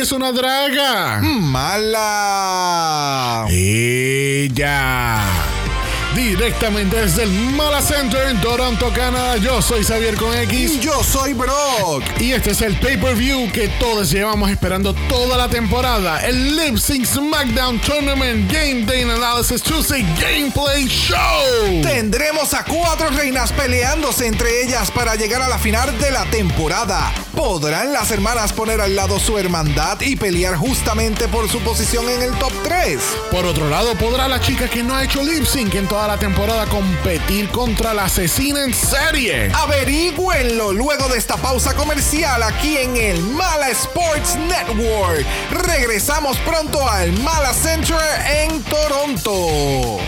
Ella es una draga. Mala. Ella. Directamente desde el Mala Center en Toronto, Canadá. Yo soy Xavier con X. Yo soy Brock. Y este es el pay-per-view que todos llevamos esperando toda la temporada. El Lip Sync SmackDown Tournament Game Day Analysis Tuesday Gameplay Show. Tendremos a cuatro reinas peleándose entre ellas para llegar a la final de la temporada. ¿Podrán las hermanas poner al lado su hermandad y pelear justamente por su posición en el top 3? Por otro lado, podrá la chica que no ha hecho lip sync en toda la temporada competir contra la asesina en serie. Averigüenlo luego de esta pausa comercial aquí en el Mala Sports Network. Regresamos pronto al Mala Center en Toronto.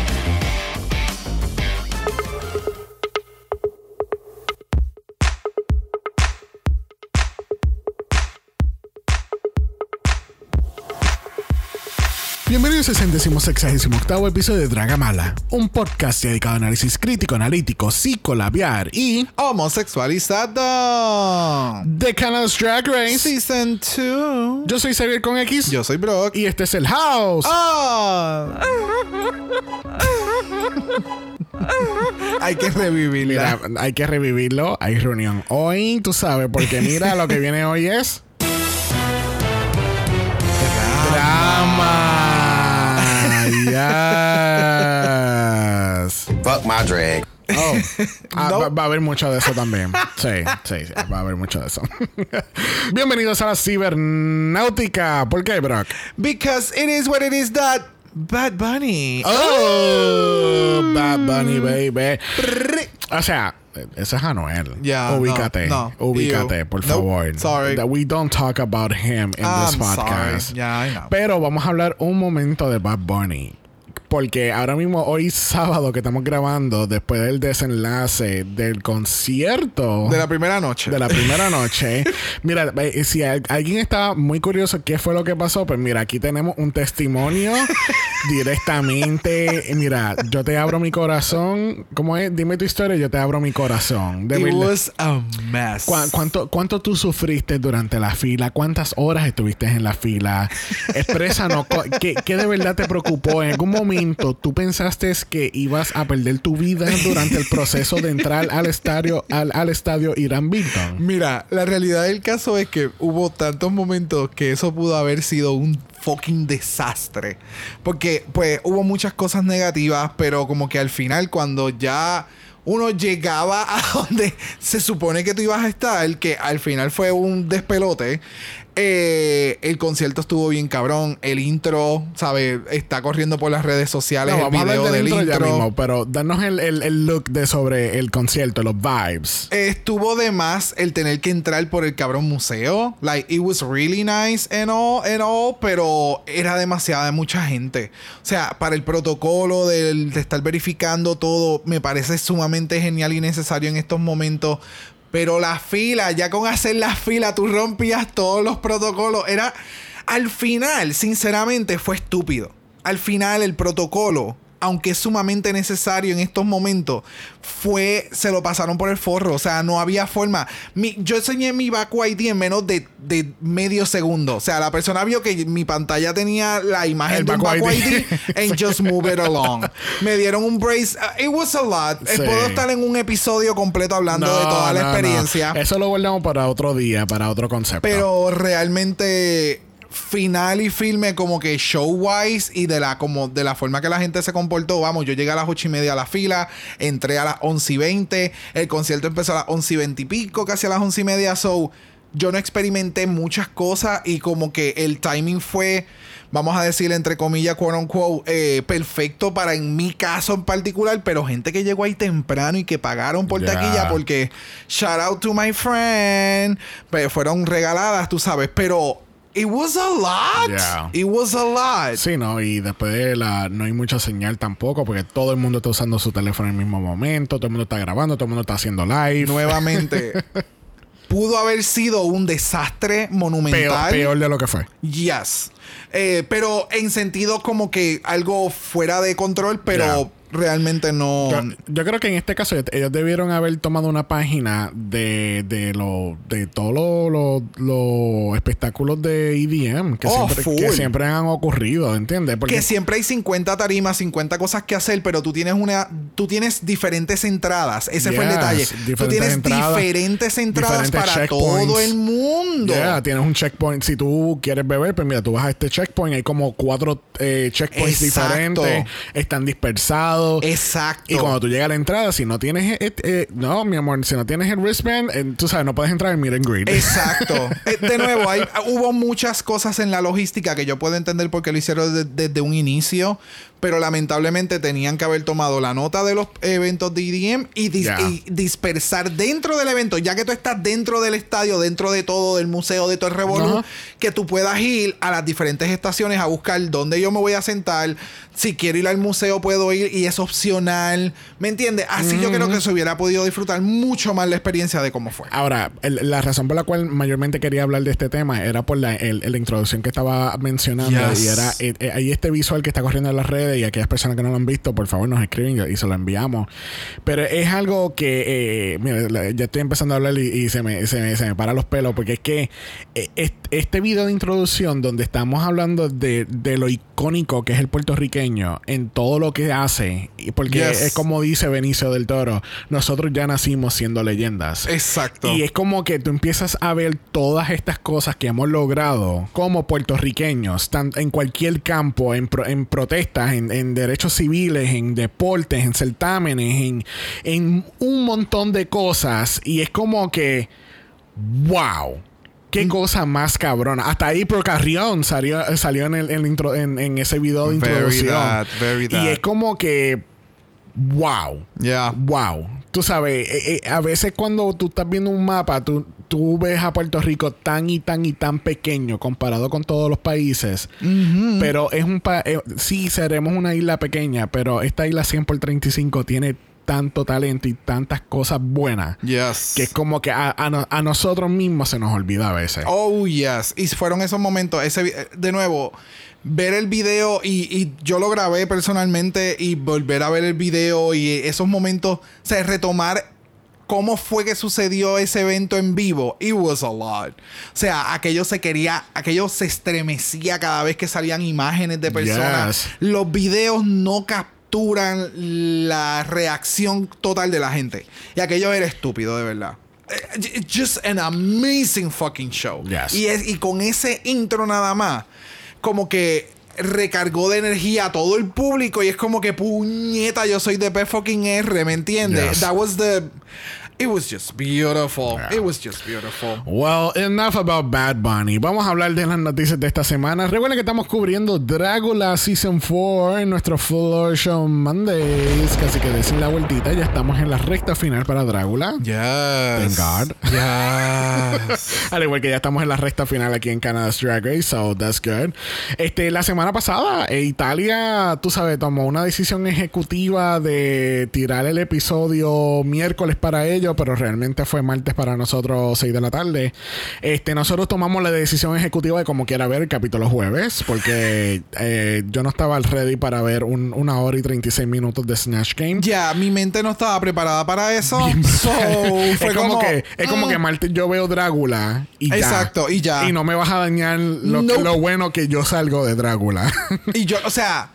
Bienvenidos al centésimo sexagésimo octavo episodio de Draga Mala, un podcast dedicado a análisis crítico, analítico, psicolabiar y Homosexualizado. The Canada's Drag Race. Season 2. Yo soy Xavier con X Yo soy Brock. y este es el House. Ah. Hay que revivirla. Mira, hay que revivirlo. Hay reunión hoy, tú sabes, porque mira lo que viene hoy es drama. Yes. Fuck my drag. Oh, ah, No. va, va a haber mucho de eso también. Sí, sí, sí, va a haber mucho de eso. Bienvenidos a la cibernáutica. ¿Por qué, Brock? Because it is what it is that Bad Bunny. Oh, Bad Bunny, baby. O sea, ese es Anuel. Ya, ubícate, no, no. ubícate, Ew. por Nope, favor. sorry. That we don't talk about him in this I'm podcast. sorry. Yeah, I know. Pero vamos a hablar un momento de Bad Bunny. Porque ahora mismo, hoy sábado que estamos grabando, después del desenlace del concierto De la primera noche. de la primera noche. Mira, si al- alguien estaba muy curioso qué fue lo que pasó, pues mira, aquí tenemos un testimonio directamente. Mira, yo te abro mi corazón. ¿Cómo es? Dime tu historia, yo te abro mi corazón. De It was a mess. ¿Cuá- ¿Cuánto, ¿Cuánto tú sufriste durante la fila? ¿Cuántas horas estuviste en la fila? Expresanos, ¿qué, ¿qué de verdad te preocupó? ¿En algún momento tú pensaste que ibas a perder tu vida durante el proceso de entrar al estadio, al, al estadio Irán Bington? Mira, la realidad del caso es que hubo tantos momentos que eso pudo haber sido un fucking desastre. Porque, pues, hubo muchas cosas negativas, pero como que al final, cuando ya uno llegaba a donde se supone que tú ibas a estar, que al final fue un despelote. Eh, el concierto estuvo bien cabrón. El intro, ¿sabes? Está corriendo por las redes sociales No, el video del del intro, intro. ya mismo, pero danos el, el- el look de sobre el concierto, los vibes. Estuvo de más el tener que entrar por el cabrón museo. Like, it was really nice and all, and all, pero era demasiada mucha gente. O sea, para el protocolo del- de estar verificando todo, me parece sumamente genial y necesario en estos momentos. Pero la fila, ya con hacer la fila, tú rompías todos los protocolos. Era. Al final, sinceramente, fue estúpido. Al final, el protocolo aunque es sumamente necesario en estos momentos, fue, se lo pasaron por el forro. O sea, no había forma. Mi- yo enseñé mi Baku ID en menos de, de medio segundo. O sea, la persona vio que mi pantalla tenía la imagen El de un Baku Baku ID. ID and just move it along. Me dieron un brace. Uh, it was a lot. Eh, Sí. Puedo estar en un episodio completo hablando de toda la no, no. experiencia. Eso lo guardamos para otro día, para otro concepto. Pero realmente final y filme como que show wise y de la como de la forma que la gente se comportó. Vamos yo llegué a las ocho y media a la fila entré a las once y veinte el concierto empezó a las once y veinte y pico casi a las once y media. So yo no experimenté muchas cosas y como que el timing fue vamos a decir entre comillas quote unquote eh, perfecto para en mi caso en particular pero gente que llegó ahí temprano y que pagaron por taquilla porque shout out to my friend pues fueron regaladas tú sabes pero it was a lot Yeah. it was a lot Sí, no, y después de la no hay mucha señal tampoco, porque todo el mundo está usando su teléfono en el mismo momento, todo el mundo está grabando, todo el mundo está haciendo live. nuevamente pudo haber sido un desastre monumental peor, peor de lo que fue. Yes. Eh, pero en sentido como que algo fuera de control, pero realmente no. Yo, yo creo que en este caso ellos debieron haber tomado una página de, de, lo, de todos los los espectáculos de EDM que, Oh, siempre, que siempre han ocurrido, ¿entiendes? Porque que siempre hay 50 tarimas, 50 cosas que hacer, pero tú tienes una, tú tienes diferentes entradas. Ese fue el detalle. Tú tienes entradas, diferentes entradas diferentes para todo el mundo. Yeah, tienes un checkpoint. Si tú quieres beber, pues mira, tú vas a este checkpoint. Hay como cuatro eh, checkpoints Exacto. diferentes. Están dispersados. Exacto. Y cuando tú llegas a la entrada, si no tienes... eh, eh, no, mi amor, si no tienes el wristband, eh, tú sabes, no puedes entrar en meet and greet. Exacto. Eh, de nuevo, hay, hubo muchas cosas en la logística que yo puedo entender por qué lo hicieron de- desde un inicio, pero lamentablemente tenían que haber tomado la nota de los eventos de EDM y, dis- y dispersar dentro del evento, ya que tú estás dentro del estadio, dentro de todo, del museo, de todo el revolú, que tú puedas ir a las diferentes estaciones a buscar dónde yo me voy a sentar. Si quiero ir al museo, puedo ir y es opcional. ¿Me entiendes? Así yo creo que se hubiera podido disfrutar mucho más la experiencia de cómo fue. Ahora, el- la razón por la cual mayormente quería hablar de este tema era por la, el- introducción que estaba mencionando Yes. y era eh, eh, ahí este visual que está corriendo en las redes y aquellas personas que no lo han visto, por favor nos escriben y se lo enviamos. Pero es algo que, eh, mira, ya estoy empezando a hablar y, y se, me, se, me, se me para los pelos porque es que eh, est- este video de introducción donde estamos hablando de, de lo icónico que es el puertorriqueño en todo lo que hace, porque Yes. es como dice Benicio del Toro, nosotros ya nacimos siendo leyendas. Exacto. Y es como que tú empiezas a ver todas estas cosas que hemos logrado como puertorriqueños, en cualquier campo, en, pro- en protestas, en, en derechos civiles, en deportes, en certámenes, en, en un montón de cosas. Y es como que, wow. Qué cosa más cabrona. Hasta ahí Pro Carrión salió, salió en, el, en, intro- en- en ese video de Very introducción. that, very Y es como que, wow. Yeah. Wow. Tú sabes, eh, eh, a veces cuando tú estás viendo un mapa, tú, tú ves a Puerto Rico tan y tan y tan pequeño comparado con todos los países. Pero es un país, sí, seremos una isla pequeña, pero esta isla 100 por 35 tiene tanto talento y tantas cosas buenas Yes. que es como que a, a no- a nosotros mismos se nos olvida a veces. Oh, yes. Y fueron esos momentos. Ese, de nuevo, ver el video y, y yo lo grabé personalmente y volver a ver el video y esos momentos, o sea, retomar cómo fue que sucedió ese evento en vivo. It was a lot. O sea, aquello se quería, aquello se estremecía cada vez que salían imágenes de personas. Yes. Los videos no capturan la reacción total de la gente. Y aquello era estúpido, de verdad. Eh, Just an amazing fucking show. Yes. Y, es, y con ese intro nada más, como que recargó de energía a todo el público y es como que puñeta, yo soy de P fucking R, ¿me entiendes? Yes. That was the It was just beautiful. Yeah. It was just beautiful. Well, enough about Bad Bunny. Vamos a hablar de las noticias de esta semana. Recuerden que estamos cubriendo Drácula Season 4 en nuestro Full Show Mondays. Así que decir la vueltita. Ya estamos en la recta final para Drácula. Yes. Thank God. Yes. Al igual que ya estamos en la recta final aquí en Canada's Drag Race, so that's good. Este, la semana pasada, eh, Italia, tú sabes, tomó una decisión ejecutiva de tirar el episodio miércoles para ellos, pero realmente fue martes para nosotros, 6 de la tarde. Este, nosotros tomamos la decisión ejecutiva de como quiera ver el capítulo jueves, porque eh, yo no estaba ready para ver un- una hora y 36 minutos de Snatch Game. Ya, mi mente no estaba preparada para eso. So, fue es como, que es como mm. que martes yo veo Drácula y ya. Exacto, y ya. Y no me vas a dañar lo, Nope. lo bueno que yo salgo de Drácula. Y yo, o sea,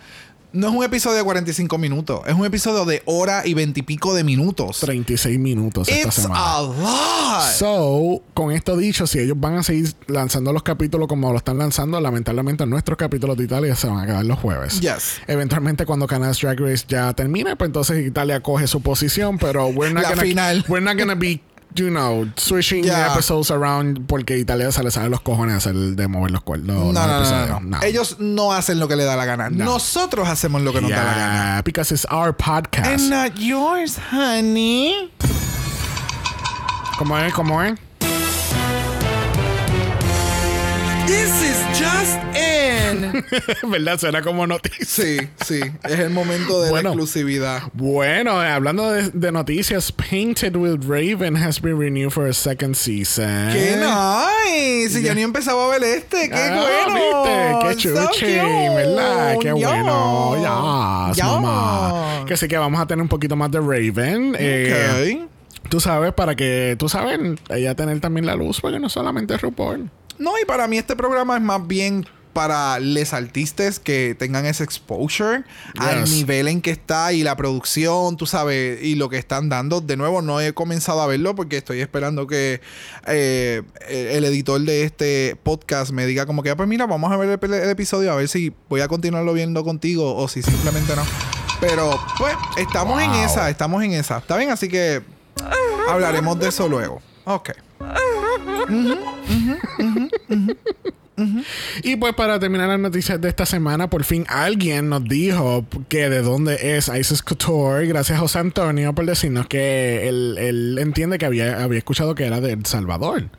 no es un episodio de 45 minutos, es un episodio de hora y veintipico de minutos. 36 minutos esta It's semana. a lot. So, con esto dicho, si ellos van a seguir lanzando los capítulos como lo están lanzando, lamentablemente nuestros capítulos de Italia se van a quedar los jueves. Yes. Eventualmente cuando Canada's Drag Race ya termine, pues entonces Italia coge su posición, pero we're not La gonna, final. we're not gonna be you know, switching Yeah. episodes around porque Italia se le sale los cojones hacer de mover los cuernos. No, no, no, no. Ellos no hacen lo que le da la gana. No. Nosotros hacemos lo que nos da la gana. Yeah, because it's our podcast. And not yours, honey. ¿Cómo es? ¿Cómo es? This is just ¿Verdad? Suena como noticia. Sí, sí. Es el momento de Bueno. la exclusividad. Bueno, eh, hablando de, de noticias, Painted with Raven has been renewed for a second season. ¡Qué nice! Yo ni empezaba a ver este. ¡Qué Ah, bueno! ¿viste? Qué chuchi. ¿verdad? Qué bueno. Ya, Ya. mamá. Que sí que vamos a tener un poquito más de Raven. Eh, Ok. Tú sabes, para que, tú sabes, ella tener también la luz, porque no solamente es RuPaul. No, y para mí este programa es más bien para les artistas que tengan ese exposure al Yes. nivel en que está y la producción, tú sabes, y lo que están dando. De nuevo, no he comenzado a verlo porque estoy esperando que eh, el editor de este podcast me diga como que, "Ah, pues mira, vamos a ver el, el episodio a ver si voy a continuarlo viendo contigo o si simplemente no. Pero, pues, estamos en Wow. esa, estamos en esa. ¿Está bien? Así que hablaremos de eso luego. Ok. Y pues para terminar las noticias de esta semana, por fin alguien nos dijo que de dónde es Isis Couture. Gracias a José Antonio por decirnos que él, él entiende que había, había escuchado que era de El Salvador.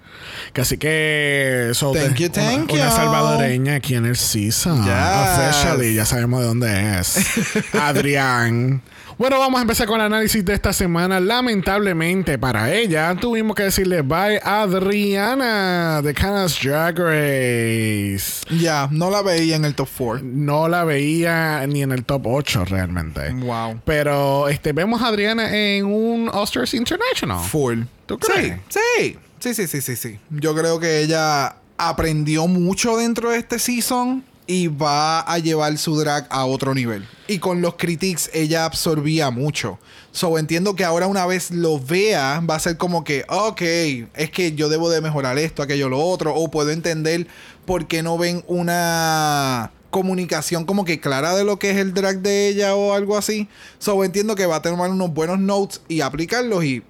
Que así que so, Thank de- you, thank una, salvadoreña aquí en el season. Yes. Officially, ya sabemos de dónde es. Adrián. Bueno, vamos a empezar con el análisis de esta semana. Lamentablemente para ella, tuvimos que decirle bye a Adriana de Canas Drag Race. Ya, no la veía en el top 4. No la veía ni en el top 8 realmente. Wow. Pero este, vemos a Adriana en un Oscars International. Full. ¿Tú Sí, crees? sí. Sí, sí, sí, sí, sí. Yo creo que ella aprendió mucho dentro de este season y va a llevar su drag a otro nivel. Y con los critics ella absorbía mucho. So entiendo que ahora una vez lo vea va a ser como que, ok, es que yo debo de mejorar esto, aquello, lo otro. O puedo entender por qué no ven una comunicación como que clara de lo que es el drag de ella o algo así. So entiendo que va a tomar unos buenos notes y aplicarlos y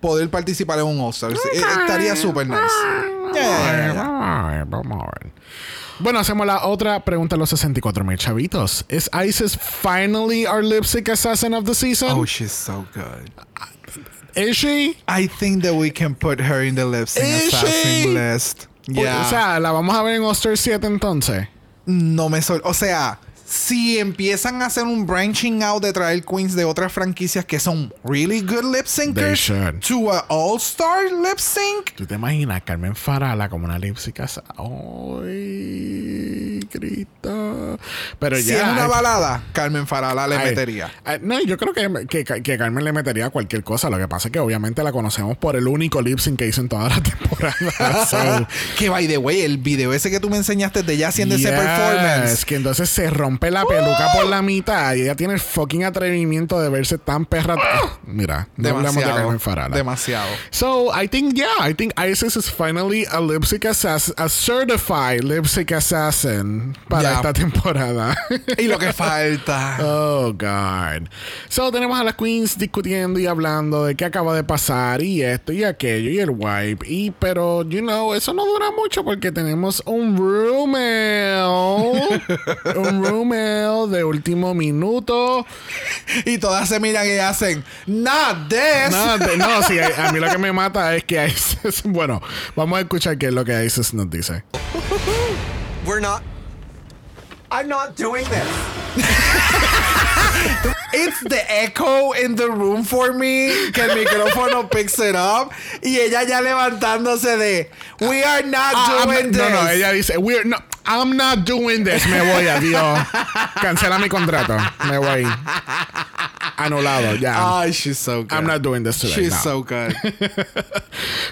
poder participar en un. Sí, eh, Estaría súper nice. Ya, ya. Ay, Vamos a ver. Bueno, hacemos la otra pregunta a los 64 mil chavitos. ¿Es Isis finally our lipstick assassin of the season? Oh, she's so good. ¿Es she? I think that we can put her in the lip sync Is assassin she? list. Yeah. O sea, la vamos a ver en All-Star 7 entonces. no me sol O sea, si empiezan a hacer un branching out de traer queens de otras franquicias que son really good lip syncers to a all-star lip sync. ¿Tú te imaginas Carmen Farala como una lipstick assassin? ¡Ay, Cristo! Pero Si ya. es una balada, Carmen Farala le ay, metería. ay, no, yo creo que, que, que Carmen le metería cualquier cosa. Lo que pasa es que obviamente la conocemos por el único lip sync que hizo en toda la temporada. So, que by the way, el video ese que tú me enseñaste de ella haciendo ese Yes, performance. que entonces se rompe la peluca por la mitad y ella tiene el fucking atrevimiento de verse tan perra. Mira, no hablamos de. Carmen Farala. Demasiado. So I think yeah, I think Isis is finally a lip sync assassin, a certified lip sync assassin para esta temporada. Y lo que falta. Oh God. So tenemos a las queens discutiendo y hablando de qué acaba de pasar y esto y aquello y el wipe y pero you know eso no dura mucho porque tenemos un rumel, un rumel de último minuto. Y todas se miran y hacen, not this. No, de- no, sí, a, a mí lo que me mata es que Isis, bueno, vamos a escuchar qué es lo que Isis nos dice. We're not. I'm not doing this. It's the echo in the room for me. Que el micrófono picks it up. Y ella ya levantándose de, we are not Ah, I'm- doing this. no, no, ella dice, We're no, I'm not doing this. Me voy, adiós. Cancela mi contrato. Me voy. Anulado, ya. Ay, she's so good. I'm not doing this today. She's no. so good.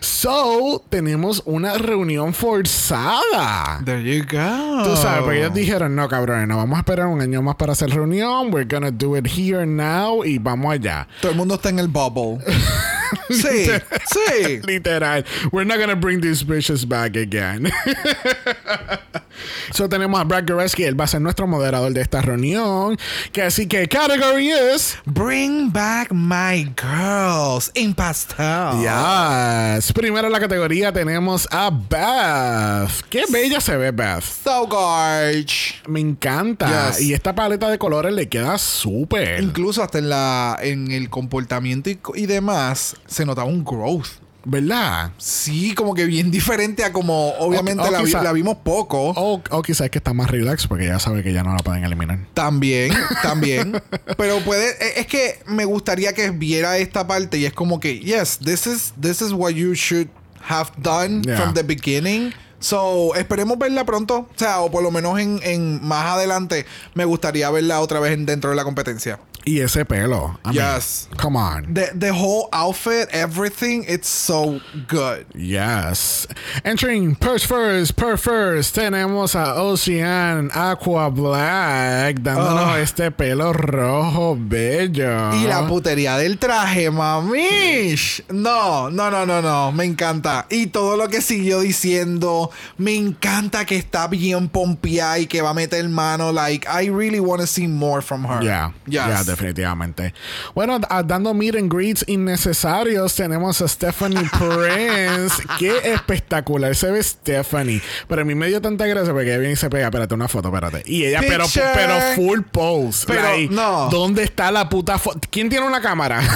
So, tenemos una reunión forzada. There you go. Tú sabes, porque ellos dijeron, no, cabrones, no vamos a esperar un año más para hacer reunión. We're gonna do it here now y vamos allá. Todo el mundo está en el bubble. sí, sí. Literal. We're not gonna bring these bitches back again. so tenemos a Brad Goreski, él va a ser nuestro moderador de esta reunión. Que así que category is Bring back my girls in pastel. Yes. Primero en la categoría tenemos a Beth. Qué bella se ve Beth. So gorge. Me encanta. Yes. Y esta paleta de colores le queda súper. Incluso hasta en la en el comportamiento y, y demás se notaba un growth. ¿Verdad? Sí, como que bien diferente a como obviamente o la, vi- quizá- la vimos poco. O, o quizás es que está más relax porque ya sabe que ya no la pueden eliminar. También, también. Pero puede, e- es que me gustaría que viera esta parte y es como que, yes, this is, this is what you should have done Yeah. from the beginning. So, esperemos verla pronto. O sea, o por lo menos en, en más adelante me gustaría verla otra vez en- dentro de la competencia. Y ese pelo. I mean, Yes. come on. The, the whole outfit, everything, it's so good. Yes. Entering Purse First, Per First, tenemos a Ocean Aqua Black dándonos Ah. este pelo rojo bello. Y la putería del traje, mamish. No, no, no, no, no. Me encanta. Y todo lo que siguió diciendo. Me encanta que está bien pompeada y que va a meter mano. Like, I really want to see more from her. Ya, Yes. ya, definitivamente. Bueno, dando meet and greets innecesarios, tenemos a Stephanie Prince. Qué espectacular se ve Stephanie. Pero a mí me dio tanta gracia porque ella viene y se pega. Espérate, una foto, espérate. Y ella, pero, pero full pose. Pero, Like, no. ¿Dónde está la puta foto? ¿Quién tiene una cámara?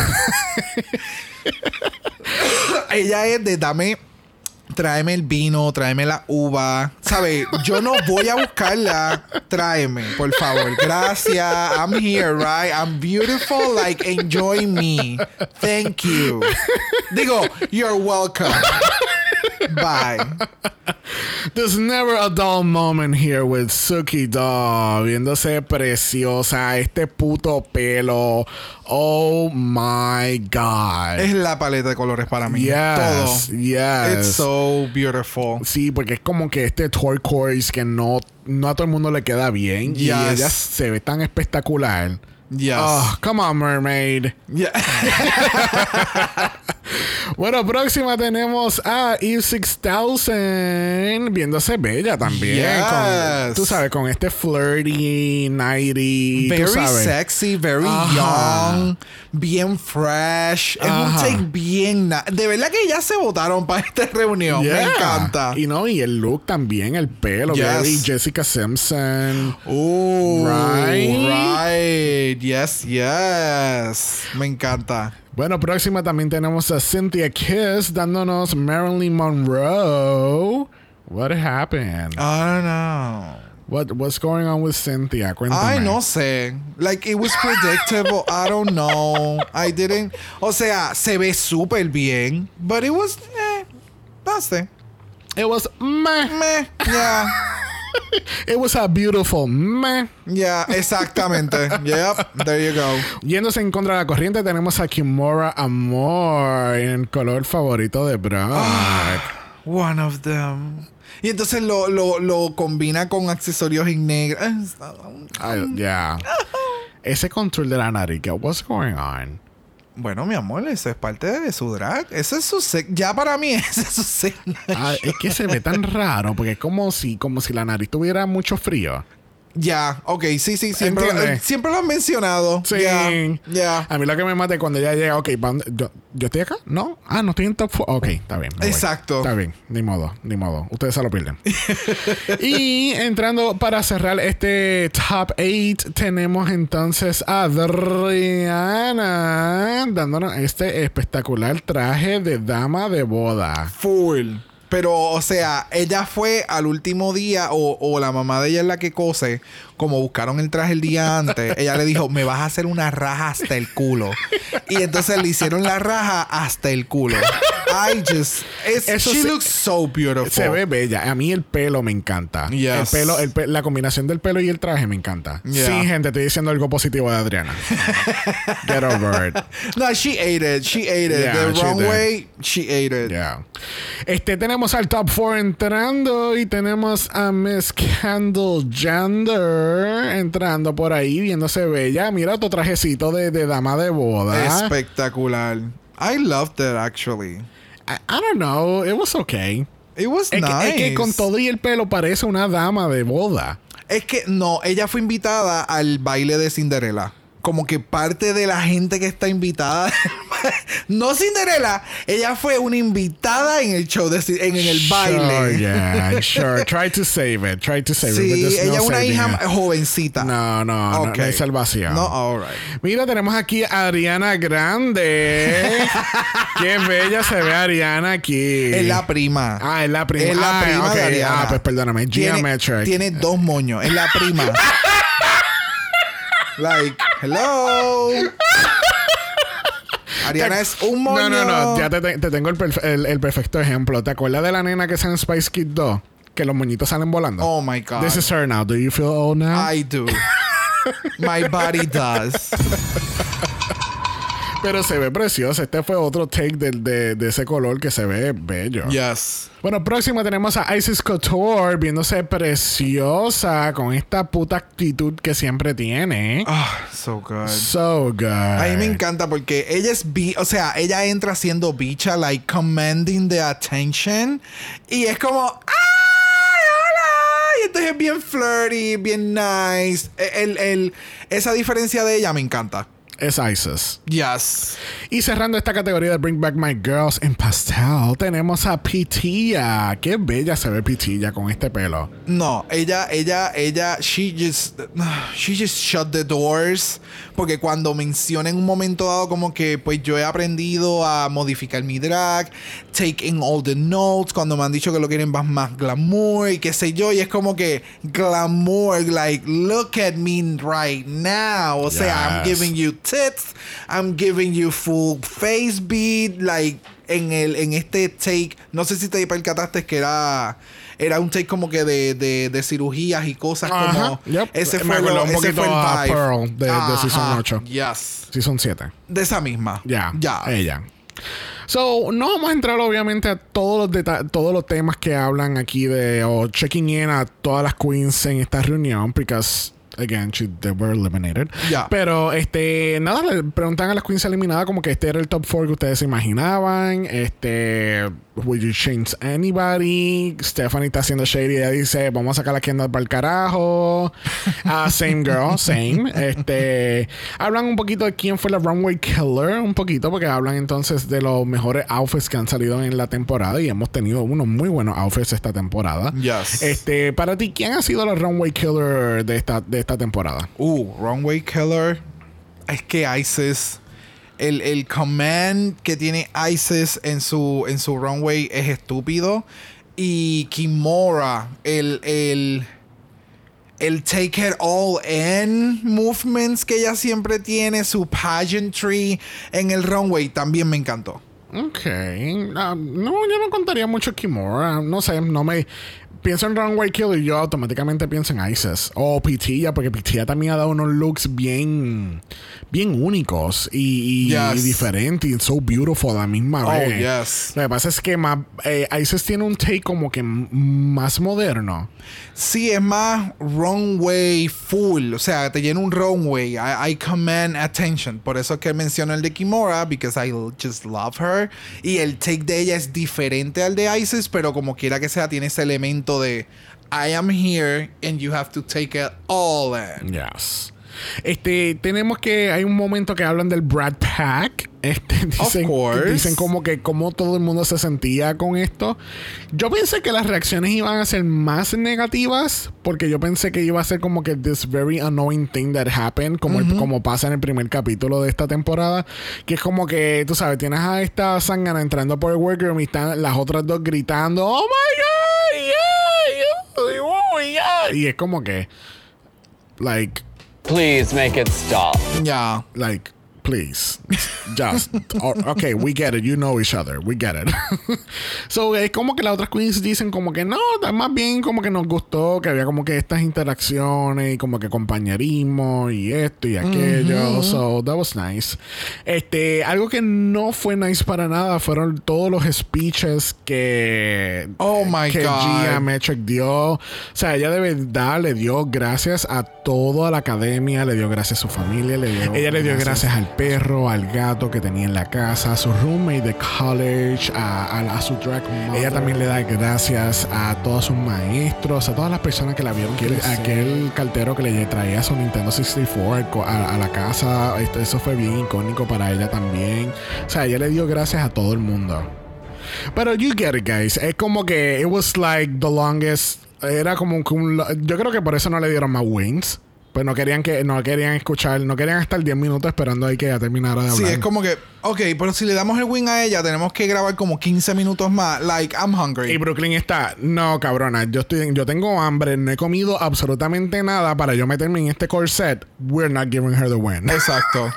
Ella es de dame. Tráeme el vino, tráeme la uva. ¿Sabes? Yo no voy a buscarla. Tráeme, por favor. Gracias. I'm here, right? I'm beautiful. Like, enjoy me. Thank you. Digo, you're welcome. Bye. There's never a dull moment here with Suki Dog. Viéndose preciosa. Este puto pelo. Oh my God. Es la paleta de colores para mí. Yes, Todo. yes. It's so beautiful. Sí, porque es como que este turquoise que no, no a todo el mundo le queda bien. Y Yes. ella se ve tan espectacular. Yes. Oh, come on, mermaid. Yeah. Bueno, próxima tenemos a Eve 6000 viéndose bella también. Yes. Con, tú sabes, con este flirty, nighty. tú Very sabes. sexy, very Ajá. young, bien fresh. Es un take bien. De verdad que ya se votaron para esta reunión. Me encanta. Y no, y el look también, el pelo, Yes. very Jessica Simpson. Oh, Right. right. Yes, yes. Me encanta. Bueno, próxima también tenemos a Cynthia Kiss dándonos Marilyn Monroe. What happened? I don't know. What What's going on with Cynthia? Cuéntame. Ay, no sé. Like, it was predictable. I don't know. I didn't. O sea, se ve súper bien. But it was. Eh, basta. It was meh. Meh. Yeah. It was a beautiful meh. Yeah, exactamente. yep. There you go. Yéndose en contra de la corriente, tenemos a Kimora Amor en el color favorito de Brock. One of them. Y entonces lo, lo, lo combina con accesorios en negro. Yeah. Ese control de la nariz, what's going on? Bueno, mi amor, eso es parte de su drag. Eso es su sec- Ya para mí, ese es su signature. Ah, es que se ve tan raro, porque es como si, como si la nariz tuviera mucho frío. Ya, ok, sí, sí, siempre, eh, siempre lo han mencionado. Sí. Ya, ya. A mí lo que me mata es cuando ella llega, ok, yo, yo estoy acá, ¿no? Ah, no estoy en top 4. Ok, está bien. Exacto. Está bien, ni modo, ni modo. Ustedes se lo pierden. y entrando para cerrar este top 8, tenemos entonces a Adriana dándonos este espectacular traje de dama de boda. Full. Pero, o sea, ella fue al último día, o, o la mamá de ella es la que cose, como buscaron el traje el día antes, ella le dijo, me vas a hacer una raja hasta el culo. Y entonces le hicieron la raja hasta el culo. I just... Eso she se- looks so beautiful. Se ve bella. A mí el pelo me encanta. El pelo, el pe- la combinación del pelo y el traje me encanta. Yeah. Sí, gente, estoy diciendo algo positivo de Adriana. Get over it. No, she ate it. She ate it. Yeah, The she wrong did. way, she ate it. Yeah. Este, tenemos al top 4 entrando y tenemos a Miss Candle Entrando por ahí, viéndose bella. Mira tu trajecito de, de dama de boda. Espectacular. I loved it, actually. I, I don't know, it was okay. It was Es, nice. que, es que con todo y el pelo parece una dama de boda. Es que no, ella fue invitada al baile de Cinderella. Como que parte de la gente que está invitada no Cinderella, ella fue una invitada en el show, de, en, en el baile. Sure, yeah, sure. Try to save it. Try to save it. Sí, no ella es una hija it. jovencita. No, no, no, Ok. no hay salvación. No, alright. Mira, tenemos aquí a Ariana Grande. Qué bella se ve Ariana aquí. Es la prima. Ah, es la prima. Es la Ah, prima de Ariana. Ah, pues perdóname. Tiene, Geometric. tiene dos moños. Es la prima. like, hello. Ariana es un moño. No, no, no. Ya te, te- te tengo el, perfe- el- el perfecto ejemplo. ¿Te acuerdas de la nena que sale en Spice Kid 2? Que los moñitos salen volando. Oh my God. This is her now. Do you feel old now? I do. My body does. Pero se ve preciosa. Este fue otro take de, de ese color que se ve bello. Yes. Bueno, próximo tenemos a Isis Couture viéndose preciosa con esta puta actitud que siempre tiene. Ah, so good. So good. A mí me encanta porque ella es bi, o sea, ella entra siendo bicha, like commanding the attention. Y es como, ¡ay, hola! Y entonces es bien flirty, bien nice. E, El, el- esa diferencia de ella me encanta. Es Isis. Yes. Y cerrando esta categoría de Bring Back My Girls en pastel, tenemos a Pitilla. Qué bella se ve Pitilla con este pelo. No, ella, ella, ella, she just, she just shut the doors. Porque cuando menciona en un momento dado como que, pues yo he aprendido a modificar mi drag, take in all the notes, cuando me han dicho que lo quieren más, más glamour y qué sé yo, y es como que glamour, like, look at me right now. O sea, I'm giving you tits, I'm giving you full face beat, like, en el, en este take, no sé si te percataste que era era un take como que de, de, de cirugías y cosas Ajá, como yep. ese fue, lo, un ese fue el a vibe. Pearl de- de Season 8. Yes. Sí, son siete. De esa misma. Ya. Ya. Ella. So, no vamos a entrar obviamente a todos los todos los temas que hablan aquí de o checking in a todas las queens en esta reunión because again she, they were eliminated. Ya. Pero este nada le preguntan a las queens eliminadas como que este era el top 4 que ustedes se imaginaban, este would you change anybody? Stephanie está haciendo shady, ella dice, "Vamos a sacar a Kendall para el carajo." Ah, same girl, same. Este hablan un poquito de quién fue la runway killer, un poquito porque hablan entonces de los mejores outfits que han salido en la temporada y hemos tenido unos muy buenos outfits esta temporada. Yes. Este, para ti, ¿quién ha sido la runway killer de esta de esta temporada? Uh, Runway Killer. Es que Isis. El, el command que tiene Isis en su, en su runway es estúpido. Y Kimora, el, el, el take it all in movements que ella siempre tiene, su pageantry en el runway también me encantó. Ok. Ah, no, yo no contaría mucho Kimura. No sé, no me. Pienso en Runway Killer y yo automáticamente pienso en Isis. O Pitilla, porque Pitilla también ha dado unos looks bien. bien únicos y, y, Yes. y diferentes. Y so beautiful a la misma Oh, vez. yes. Lo que pasa es que más, eh, Isis tiene un take como que más moderno. Sí, es más runway full. O sea, te llena un runway. I, I command attention. Por eso es que menciono el de Kimura, because I just love her. Y el take de ella es diferente al de Isis, pero como quiera que sea, tiene ese elemento de I am here and you have to take it all in. Yes. Este, tenemos que hay un momento que hablan del Brad Pack. Este, dicen, course. dicen como que cómo todo el mundo se sentía con esto. Yo pensé que las reacciones iban a ser más negativas porque yo pensé que iba a ser como que this very annoying thing that happened, como, el- como pasa en el primer capítulo de esta temporada, que es como que tú sabes, tienes a esta sangana entrando por el workroom y están las otras dos gritando, "Oh my god, yeah." Y es como que like Please make it stop. Ya. like please. Just o- okay we get it. You know each other. We get it. So es como que las otras queens dicen como que no más bien como que nos gustó que había como que estas interacciones y como que compañerismo y esto y aquello. So that was nice. Este algo que no fue nice para nada fueron todos los speeches que Oh my que God. Gia Metric dio. O sea, ella de verdad le dio gracias a toda la academia, le dio gracias a su familia, le dio, ella le dio gracias. al perro, al gato que tenía en la casa, a su roommate de college, a, a- a su drag mother. Ella también le da gracias a todos sus maestros, a todas las personas que la vieron. Aquel, aquel cartero que le traía su Nintendo 64 al co- a, a la casa, esto- eso fue bien icónico para ella también. O sea, ella le dio gracias a todo el mundo. Pero you get it, guys. Es como que it was like the longest. Era como que un. Yo creo que por eso no le dieron más wins. Pues no querían que no querían escuchar, no querían estar 10 minutos esperando ahí que ella terminara de hablar. Sí, es como que, ok, pero si le damos el win a ella, tenemos que grabar como 15 minutos más. Like, I'm hungry. Y Brooklyn está, no, cabrona, yo estoy, yo tengo hambre, no he comido absolutamente nada para yo meterme en este corset. We're not giving her the win. Exacto.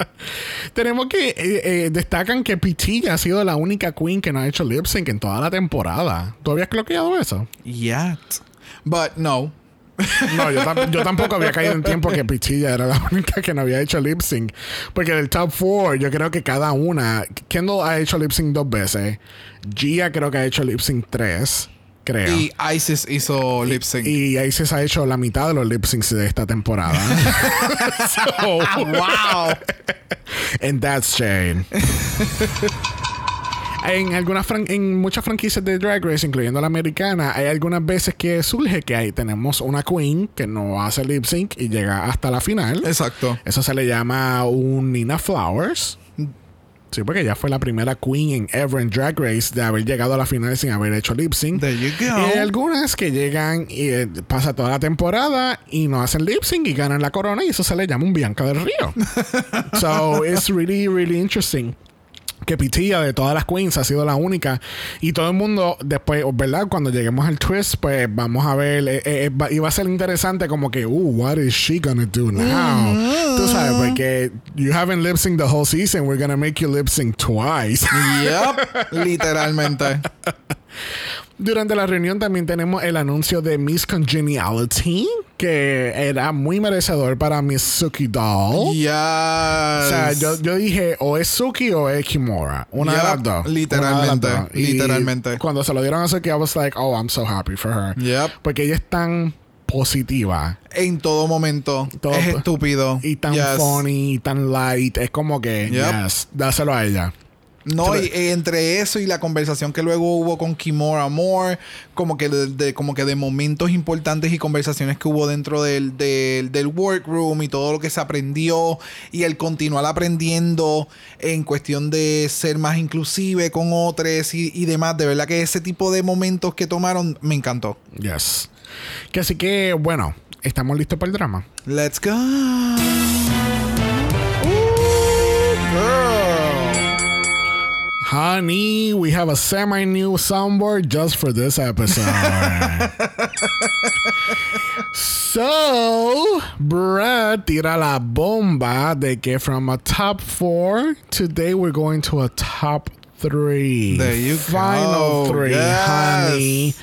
Tenemos que eh, eh, destacan que Pichilla ha sido la única queen que no ha hecho lip sync en toda la temporada. ¿Tú habías cloqueado eso? Yet. But no. No, yo, tam- yo tampoco había caído en tiempo que Pichilla era la única que no había hecho lip sync. Porque del top 4, yo creo que cada una. Kendall ha hecho lip sync dos veces. Gia creo que ha hecho lip sync tres. Creo. Y Isis hizo lip sync. Y Isis ha hecho la mitad de los lip syncs de esta temporada. so, wow. and that's Shane. En algunas en muchas franquicias de Drag Race, incluyendo la americana, hay algunas veces que surge que ahí tenemos una queen que no hace lip sync y llega hasta la final. Exacto. Eso se le llama un Nina Flowers. Sí, porque ella fue la primera queen en ever en Drag Race de haber llegado a la final sin haber hecho lip sync. There you go. Y hay algunas que llegan y eh, pasa toda la temporada y no hacen lip sync y ganan la corona y eso se le llama un Bianca del Río. so it's really, really interesting. Que Pitilla de todas las queens ha sido la única. Y todo el mundo, después, ¿verdad? Cuando lleguemos al twist, pues vamos a ver. eh, eh, va- y va a ser interesante, como que, uh, what is she gonna do now? Tú sabes, porque you haven't lip sync the whole season. We're gonna make you lip sync twice. Yep. Literalmente. Durante la reunión también tenemos el anuncio de Miss Congeniality, que era muy merecedor para Miss Suki Doll. Yes. O sea, yo, yo dije, o es Suki o es Kimura. Una de Yep, las dos. literalmente, Una de las dos. Y literalmente. Cuando se lo dieron a Suki, I was like, oh, I'm so happy for her. Yep. Porque ella es tan positiva En todo momento. Todo- es estúpido. y tan Yes. funny y tan light. Es como que, Yep. yes, dáselo a ella. No, y entre eso y la conversación que luego hubo con Kimora Moore, como que de, de- como que de momentos importantes y conversaciones que hubo dentro del, del, del workroom y todo lo que se aprendió y el continuar aprendiendo en cuestión de ser más inclusive con otros y, y demás. De verdad que ese tipo de momentos que tomaron me encantó. Yes. Que así que, bueno, estamos listos para el drama. Let's go. Honey, we have a semi new soundboard just for this episode. so, Brad tira la bomba de que from a top four, today we're going to a top three. There Final go. three, Yes. honey.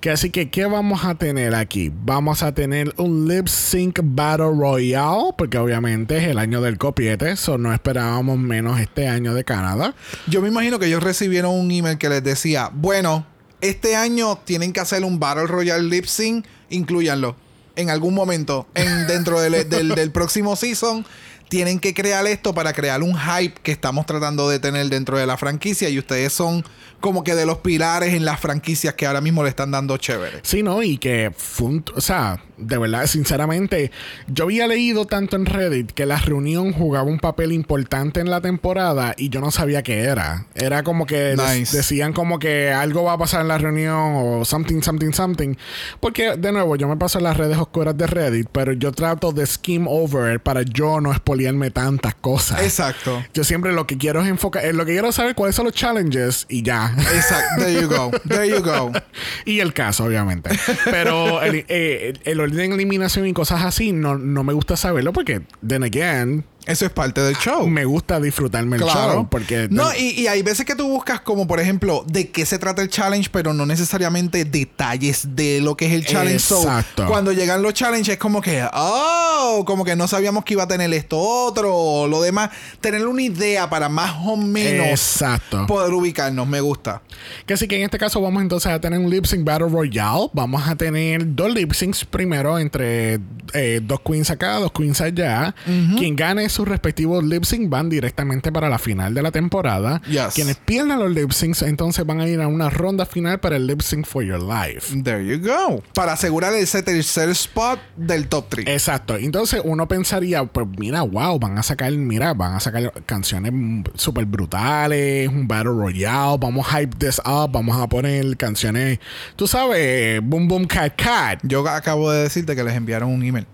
Que así que, ¿qué vamos a tener aquí? Vamos a tener un lip sync battle royale, porque obviamente es el año del copiete, so no esperábamos menos este año de Canadá. Yo me imagino que ellos recibieron un email que les decía, bueno, este año tienen que hacer un Battle Royale lip sync, incluyanlo. En algún momento, en, dentro del, del- del próximo season, tienen que crear esto para crear un hype que estamos tratando de tener dentro de la franquicia y ustedes son como que de los pilares en las franquicias que ahora mismo le están dando chévere. Sí, ¿no? Y que fue un- o sea, de verdad, sinceramente, yo había leído tanto en Reddit que la reunión jugaba un papel importante en la temporada y yo no sabía qué era. Era como que Nice. decían como que algo va a pasar en la reunión o something, something, something. Porque, de nuevo, yo me paso en las redes oscuras de Reddit, pero yo trato de skim over para yo no spoilearme tantas cosas. Exacto. Yo siempre lo que quiero es enfocar, eh, lo que quiero es saber cuáles son los challenges y ya. Exacto. There you go. There you go. y el caso, obviamente. Pero el, eh, el- orden de eliminación y cosas así no, no me gusta saberlo porque, then again, Eso es parte del show. me gusta disfrutarme el show. Porque No, y, y hay veces que tú buscas como, por ejemplo, de qué se trata el challenge, pero no necesariamente detalles de lo que es el challenge. So, Exacto. cuando llegan los challenges es como que, oh, como que no sabíamos que iba a tener esto otro, o lo demás. Tener una idea para más o menos Exacto. poder ubicarnos, me gusta. Que así que en este caso vamos entonces a tener un lip sync battle royale. Vamos a tener dos lip syncs primero entre eh, dos queens acá, dos queens allá. Quien gane sus respectivos lip sync van directamente para la final de la temporada. Yes. Quienes pierdan los lip syncs entonces van a ir a una ronda final para el lip sync for your life. There you go. Para asegurar ese tercer spot del top 3. Exacto. Entonces uno pensaría, pues mira, wow, van a sacar, mira, van a sacar canciones súper brutales, un Battle Royale, vamos a hype this up, vamos a poner canciones, tú sabes, boom boom cat cat. Yo acabo de decirte que les enviaron un email.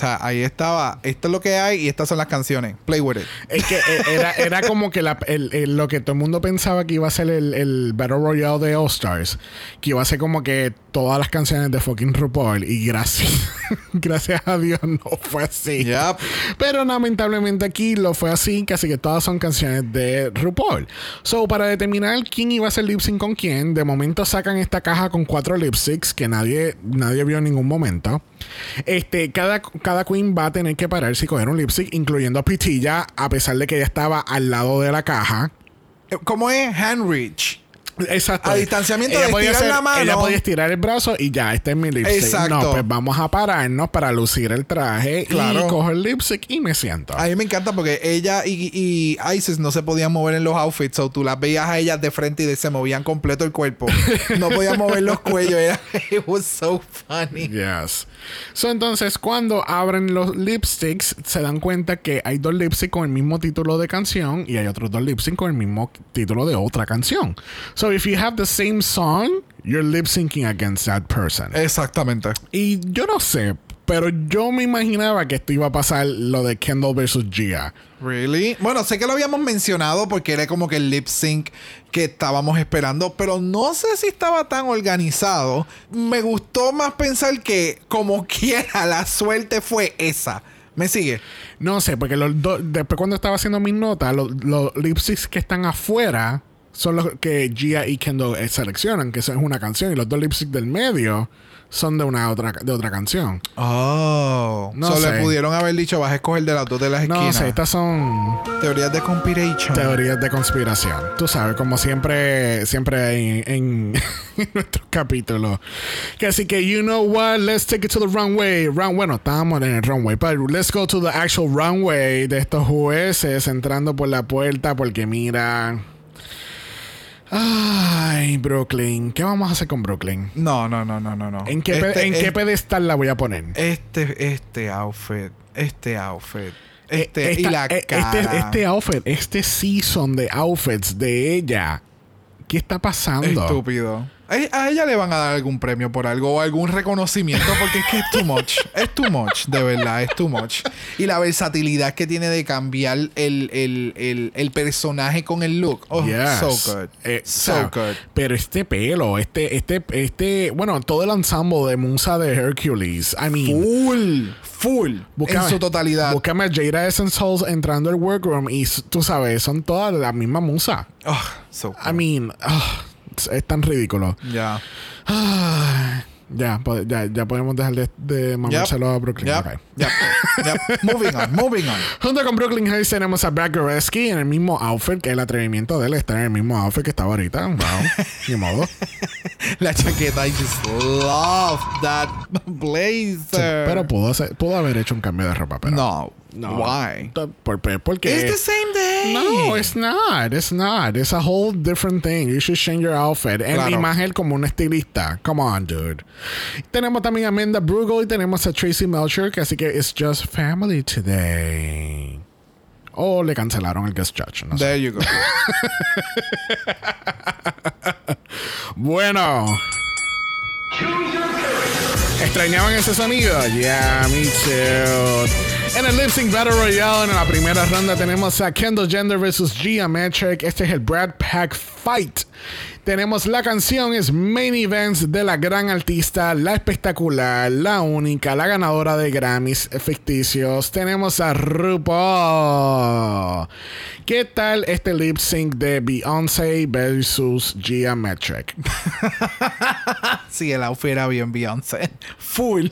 O sea, ahí estaba, esto es lo que hay y estas son las canciones. Play with it. Es que eh, era, era como que la- el- lo que todo el mundo pensaba que iba a ser el, el Battle Royale de All Stars. Que iba a ser como que todas las canciones de fucking RuPaul. Y gracias, gracias a Dios no fue así. Yep. Pero lamentablemente aquí lo fue así, casi que todas son canciones de RuPaul. So, para determinar quién iba a hacer lip sync con quién, de momento sacan esta caja con cuatro lip syncs que nadie, nadie vio en ningún momento. Este, cada, cada queen va a tener que pararse y coger un lip sync, incluyendo a Pitilla, a pesar de que ella estaba al lado de la caja. ¿Cómo es? Handreach. Exacto. A distanciamiento Ella de podía estirar la mano. Ella podía estirar el brazo y ya, este es mi lip sync. Exacto. No, pues vamos a pararnos para lucir el traje Claro. y coger el lip sync y me siento. A mí me encanta porque ella y, y Isis no se podían mover en los outfits. O tú las veías a ellas de frente y se movían completo el cuerpo. No podían mover los cuellos. Era, it was so funny. Yes. So, entonces, cuando abren los lipsticks, se dan cuenta que hay dos lipsticks con el mismo título de canción y hay otros dos lipsticks con el mismo título de otra canción. So, if you have the same song, you're lip syncing against that person. Exactamente. Y yo no sé, pero yo me imaginaba que esto iba a pasar lo de Kendall versus Gia. Really? Bueno, sé que lo habíamos mencionado porque era como que el lip sync que estábamos esperando, pero no sé si estaba tan organizado. Me gustó más pensar que como quiera la suerte fue esa. ¿Me sigue? No sé, porque los dos- después cuando estaba haciendo mis notas, los, los lipsticks que están afuera son los que Gia y Kendall eh, seleccionan, que eso es una canción, y los dos lipsticks del medio son de una otra de otra canción. Oh. No Solo sé. le pudieron haber dicho, vas a escoger de las dos de las No esquinas. sé, estas son Teorías de conspiration. teorías de conspiración. Tú sabes, como siempre, siempre hay en, en nuestros capítulos. Que así que, you know what, let's take it to the runway. Run, bueno, estábamos en el runway, pero let's go to the actual runway de estos jueces entrando por la puerta porque mira... Ay, Brooklyn. ¿Qué vamos a hacer con Brooklyn? No, no, no, no, no, no. ¿En qué, Este- ¿en qué es- pedestal la voy a poner? Este, este outfit, este outfit, Eh, este y la eh, cara. Este, este outfit, este season de outfits de ella. ¿Qué está pasando? Estúpido. A, a ella le van a dar algún premio por algo o algún reconocimiento porque es que es too much. Es too much, de verdad, es too much. Y la versatilidad que tiene de cambiar el, el, el, el personaje con el look. Oh, Yes. so good. Eh, so o sea, good. Pero este pelo, este, este, este, bueno, todo el ensamble de Musa de Hercules. I mean, Full, full. búscame- en su totalidad. Búscame a Jada Essence Halls entrando al workroom y tú sabes, son todas la misma Musa. Oh, so I mean, ah, es, es tan ridículo. Ya. Ah, ya, ya, ya podemos dejar de, de mamárselo a Brooklyn. Yep. Ok. Yep. Yep. moving on, moving on. Junto con Brooklyn Heights tenemos a Brad Goreski en el mismo outfit que el atrevimiento de él estar en el mismo outfit que estaba ahorita. Wow, ni modo. La chaqueta, I just love that blazer. Sí, pero pudo, hacer- pudo haber hecho un cambio de ropa, pero no. No. Why? Por, por- porque It's the same day. No, it's not. It's not. It's a whole different thing. You should change your outfit. En la Claro. imagen como un estilista. Come on, dude. Tenemos también a Amanda Brugel y tenemos a Tracy Melcher, que así que it's just family today. O le cancelaron el guest judge. No sé. There you go. Bueno. ¿Extrañaban ese sonido? Yeah, me too. En el Lip Sync Battle Royale, en la primera ronda, tenemos a Kendall Gender vs. Gia Metric. Este es el Brad Pack Fight. Tenemos la canción, es Main Events de la gran artista, la espectacular, la única, la ganadora de Grammys ficticios. Tenemos a RuPaul. ¿Qué tal este lip sync de Beyoncé versus Gia Metric? sí, el outfit era bien Beyoncé. Full.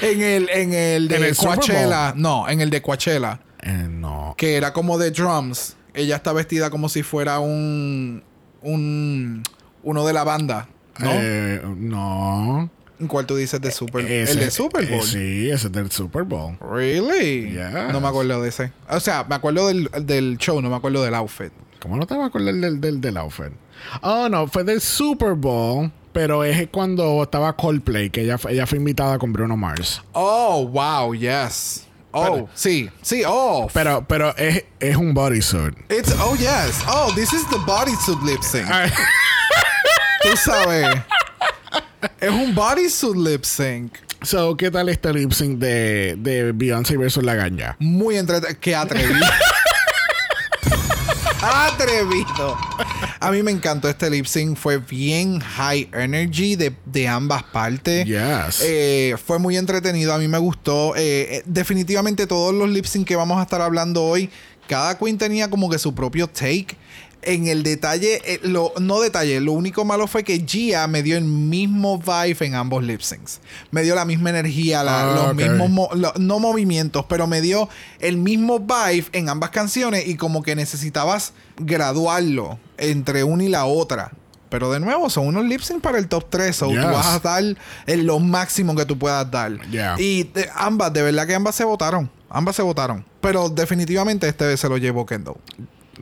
en el, en el de ¿En el? Coachella. No, en el de Coachella. Eh, no. Que era como de drums. Ella está vestida como si fuera un. Un. uno de la banda. ¿No? Eh, no. ¿Cuál tú dices de Super Ese- El de Super Bowl. eh, sí, ese es del Super Bowl. Really? Yes. No me acuerdo de ese. O sea, me acuerdo del, del show, no me acuerdo del outfit. ¿Cómo no te vas a acordar del, del, del outfit? Oh, no, fue del Super Bowl, pero es cuando estaba Coldplay, que ella, ella fue invitada con Bruno Mars. Oh, wow, yes. Oh, Pero- sí, sí, oh. Pero, pero es, es un bodysuit. It's, oh, yes. Oh, this is the bodysuit lip sync. Ay, Tú sabes. es un bodysuit lip sync. So, ¿qué tal este lip sync de, de Beyoncé versus La Ganja? Muy entretenido. Qué atrevido. atrevido. A mí me encantó este lip sync. Fue bien high energy de, de ambas partes. Yes. Eh, fue muy entretenido. A mí me gustó. Eh, eh, definitivamente todos los lip sync que vamos a estar hablando hoy, cada queen tenía como que su propio take. En el detalle, eh, lo, no detalle, lo único malo fue que Gia me dio el mismo vibe en ambos lip syncs. Me dio la misma energía, la- Ah, los mismos, mo- lo- no movimientos, pero me dio el mismo vibe en ambas canciones y como que necesitabas graduarlo entre una y la otra. Pero de nuevo, son unos lip sync para el top 3. So Yes. tú vas a dar el- lo máximo que tú puedas dar. Yeah. Y de- ambas, de verdad que ambas se votaron. Ambas se votaron. Pero definitivamente este vez se lo llevó Kendall.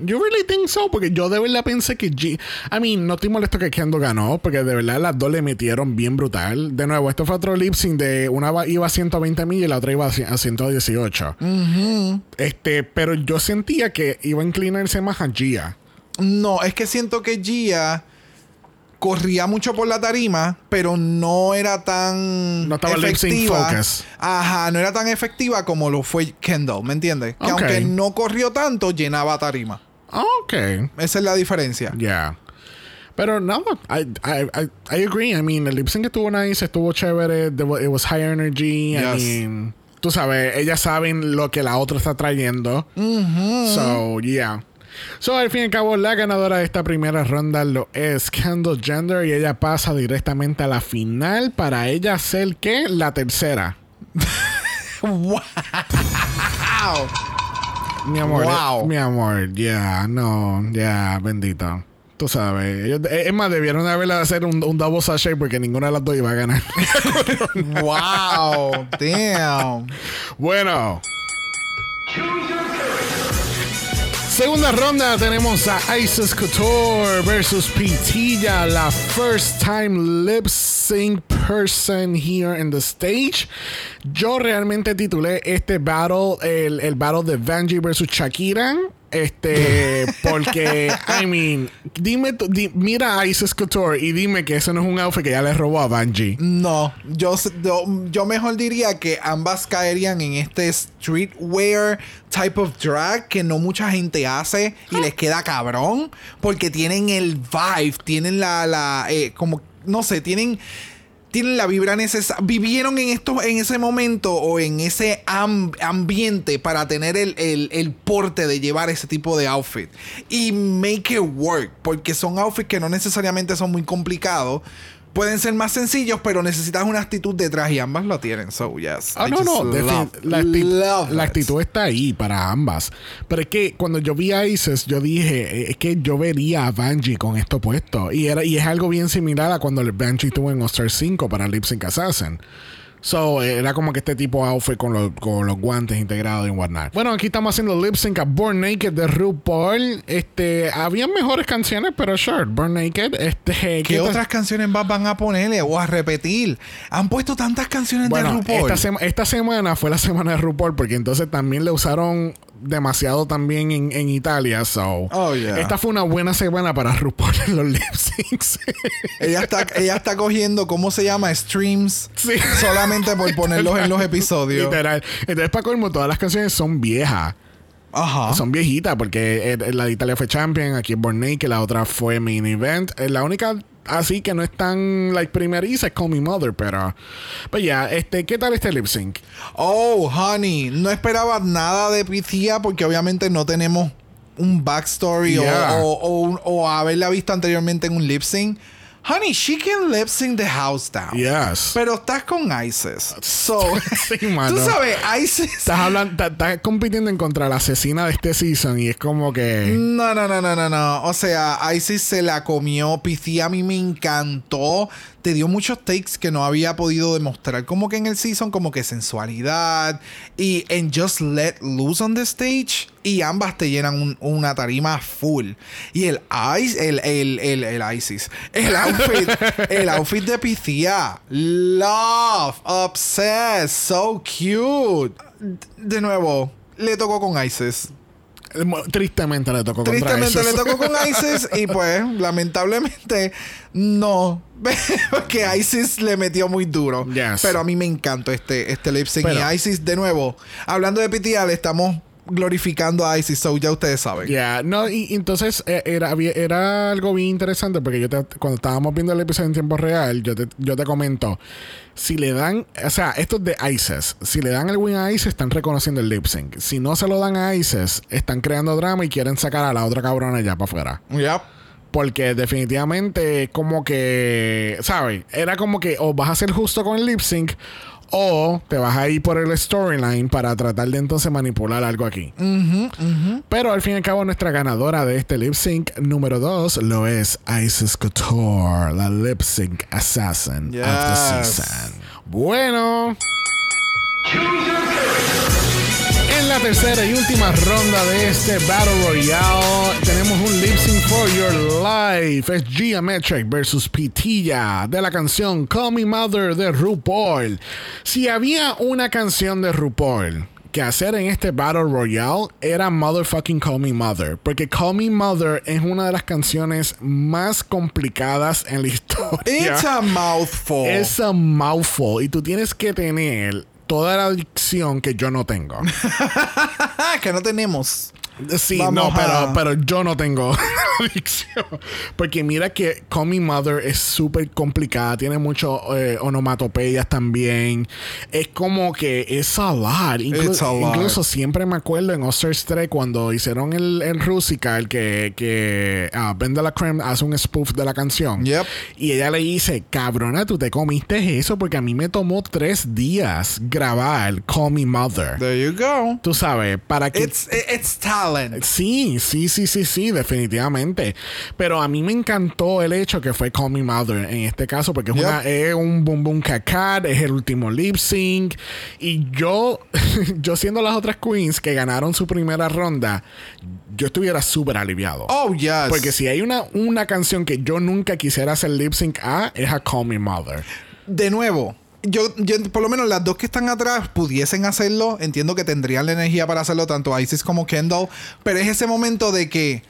Yo really think so, porque yo de verdad pensé que G. I mean, no estoy molesto que Kendo ganó, porque de verdad las dos le metieron bien brutal. De nuevo, esto fue otro lip sync de una iba a 120 mil y la otra iba a ci- a 118. Este, pero yo sentía que iba a inclinarse más a Gia. No, es que siento que Gia corría mucho por la tarima, pero no era tan No estaba efectiva. focus. Ajá, no era tan efectiva como lo fue Kendall, ¿me entiendes? Que aunque no corrió tanto, llenaba tarima. Ok. Esa es la diferencia. Yeah. Pero no, I, I, I, I agree. I mean, el lip sync estuvo nice, estuvo chévere. It was high energy. I Yes. mean, tú sabes, ellas saben lo que la otra está trayendo. So, yeah. So, al fin y al cabo, la ganadora de esta primera ronda lo es Kendall Gender y ella pasa directamente a la final para ella ser, ¿qué? La tercera. ¡Wow! Mi amor. Wow. eh, Mi amor, ya, no, ya, bendito. Tú sabes. Ellos- eh, es más, debieron de haberle hacer un, un double sachet porque ninguna de las dos iba a ganar. ¡Wow! ¡Damn! bueno. Segunda ronda tenemos a Isis Couture versus Pitilla, la first time lip sync person here in the stage. Yo realmente titulé este battle el, el battle de Vanjie versus Shakira. Este, porque, I mean, dime, di- mira a Isis Couture y dime que eso no es un outfit que ya le robó a Vanjie. No, yo, yo, yo mejor diría que ambas caerían en este streetwear type of drag que no mucha gente hace y les queda cabrón porque tienen el vibe, tienen la, la eh, como, no sé, tienen, tienen la vibra necesaria, vivieron en esto, en ese momento o en ese am- ambiente para tener el, el- el porte de llevar ese tipo de outfit y make it work porque son outfits que no necesariamente son muy complicados. Pueden ser más sencillos, pero necesitas una actitud detrás y ambas lo tienen. So, yes. Ah, I no, no. love- la, acti- love la it. actitud está ahí para ambas. Pero es que cuando yo vi a Isis, yo dije, eh, es que yo vería a Banji con esto puesto. Y, era, y es algo bien similar a cuando el Banji estuvo en All-Star 5 para Lip Sync Assassin. So, eh, era como que este tipo de outfit con, los- con los guantes integrados y whatnot. Bueno, aquí estamos haciendo lip sync a Born Naked de RuPaul. Este, habían mejores canciones, pero sure, Born Naked. Este, ¿Qué otras canciones más van a ponerle o a repetir? Han puesto tantas canciones de Bueno, RuPaul. esta, sema- esta semana fue la semana de RuPaul porque entonces también le usaron demasiado también en, en Italia. So, Oh, yeah. esta fue una buena semana para RuPaul en los lip syncs. ella, está, ella está cogiendo, ¿cómo se llama? Streams. Sí. Solamente por ponerlos en los episodios. Literal. Entonces, para colmo, todas las canciones son viejas. Ajá. Son viejitas porque eh, la de Italia fue Champion, aquí es Born Naked, la otra fue Main Event. Eh, La única así que no es tan like primeriza es Call Me Mother, pero pero ya, este, ¿qué tal este lip sync? Oh, honey. No esperaba nada de Pitía porque obviamente no tenemos un backstory o- Yeah. o, o, o haberla visto anteriormente en un lip sync. Honey, she can lip sync the house down. Yes. Pero estás con ISIS. So, Sí, mano. tú sabes, ISIS. Estás hablando, estás- compitiendo en contra la asesina de este season y es como que. No, no, no, no, no, no. O sea, Isis se la comió. PC a mí me encantó. Te dio muchos takes que no había podido demostrar. Como que en el season, como que sensualidad. Y en Just Let Loose on the Stage. Y ambas te llenan un- una tarima full. Y el Ice, el, el, el, el Isis. El outfit. el outfit de Pythia. Love. Obsessed. So cute. De nuevo, le tocó con Isis. Tristemente le tocó contra Tristemente esos. le tocó con ISIS y pues lamentablemente no. Porque ISIS le metió muy duro. Yes. Pero a mí me encantó este, este lip sync. Pero- y ISIS, de nuevo, hablando de PTA, le estamos glorificando a ISIS. So ya ustedes saben. Ya, no, y, y entonces eh, era, era algo bien interesante porque yo te- cuando estábamos viendo el episodio en tiempo real, yo te, yo te comento, si le dan, o sea, esto es de ISIS, si le dan el win a ISIS, están reconociendo el lip sync. Si no se lo dan a ISIS, están creando drama y quieren sacar a la otra cabrona ya para afuera. Yep. Porque definitivamente como que, ¿sabes? Era como que o vas a ser justo con el lip sync o te vas a ir por el storyline para tratar de entonces manipular algo aquí. Pero al fin y al cabo nuestra ganadora de este lip sync número 2 lo es Isis Couture, la lip sync assassin of the season. Bueno. En la tercera y última ronda de este Battle Royale tenemos un lip sync for your life. Es Geometric versus Pitilla de la canción Call Me Mother de RuPaul. Si había una canción de RuPaul que hacer en este Battle Royale era Motherfucking Call Me Mother. Porque Call Me Mother es una de las canciones más complicadas en la historia. It's a mouthful. Es a mouthful. Y tú tienes que tener toda la dicción que yo no tengo. Que no tenemos. Sí, Vamos no, pero, a- pero yo no tengo adicción. Porque mira que Call Me Mother es súper complicada. Tiene mucho eh, onomatopeyas también. Es como que es a lot. Inclu- It's a lot. Incluso siempre me acuerdo en Oscars 3 cuando hicieron el, el Rusica, el que, que ah, Ben de la Creme hace un spoof de la canción. Yep. Y ella le dice, cabrona, tú te comiste eso porque a mí me tomó tres días grabar Call Me Mother. There you go. Tú sabes, para que... It's, it's talent. Sí, sí, sí, sí, sí, definitivamente. Pero a mí me encantó el hecho que fue Call Me Mother en este caso, porque es, Yep. una- es un boom boom cacat, es el último lip sync. Y yo, yo siendo las otras queens que ganaron su primera ronda, yo estuviera súper aliviado. Oh, yes. Porque si hay una, una canción que yo nunca quisiera hacer lip sync a, es a Call Me Mother. de nuevo, yo, yo, por lo menos las dos que están atrás pudiesen hacerlo. Entiendo que tendrían la energía para hacerlo, tanto Isis como Kendall. Pero es ese momento de que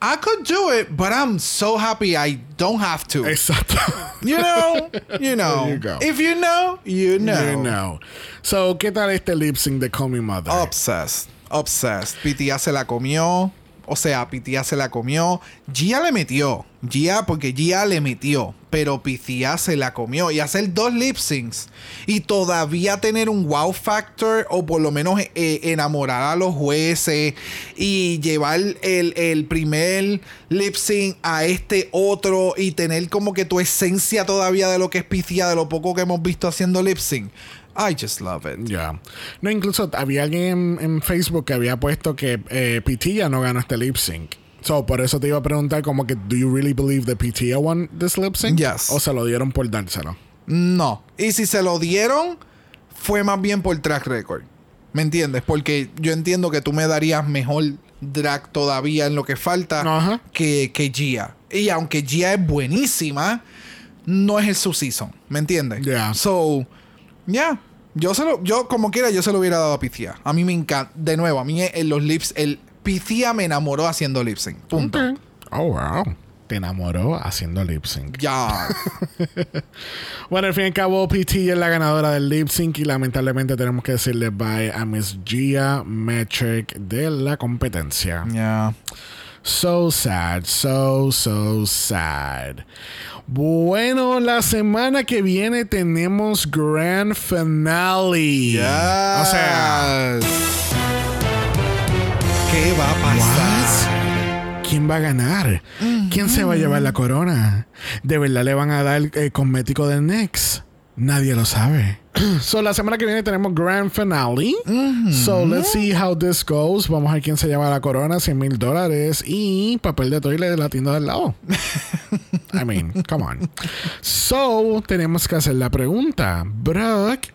I could do it, but I'm so happy I don't have to. Exacto. You know, you know. You. If you know, you know. You know. So, ¿qué tal este lip sync de Call Me Mother? Obsessed. Obsessed. Pitia se la comió. O sea, Pitia se la comió. Gia le metió. Gia, porque Gia le metió. Pero Pitia se la comió. Y hacer dos lip syncs. Y todavía tener un wow factor. O por lo menos eh, enamorar a los jueces. Y llevar el, el primer lip sync a este otro. Y tener como que tu esencia todavía de lo que es Pitia. De lo poco que hemos visto haciendo lip sync. I just love it. Ya. No, incluso había alguien en, en Facebook que había puesto que eh, Pitilla no ganó este lip sync. So, por eso te iba a preguntar como que, ¿do you really believe that Pitilla won this lip sync? Yes. ¿O se lo dieron por dárselo? No. Y si se lo dieron, fue más bien por track record. ¿Me entiendes? Porque yo entiendo que tú me darías mejor drag todavía en lo que falta que, que Gia. Y aunque Gia es buenísima, no es el su season. ¿Me entiendes? Yeah. So, yeah. Yo se lo, yo como quiera, yo se lo hubiera dado a Picia. A mí me encanta. De nuevo, a mí en los lips, el Picia me enamoró haciendo lip sync. Punto. Oh, wow. Te enamoró haciendo lip sync. Ya. Bueno, al fin y al cabo, Pitilla es la ganadora del lip sync y lamentablemente tenemos que decirle bye a Miss Gia Metric de la competencia. Ya. So sad, so, so sad. Bueno, la semana que viene tenemos Grand Finale. O sea, ¿qué va a pasar? ¿quién va a ganar? ¿Quién se va a llevar la corona? ¿De verdad le van a dar el cosmético de Next? Nadie lo sabe. so, la semana que viene tenemos Grand Finale. So, let's see how this goes. Vamos a ver quién se lleva la corona, 100 mil dólares y papel de toilet de la tienda del lado. I mean, come on. So, tenemos que hacer la pregunta. Brock,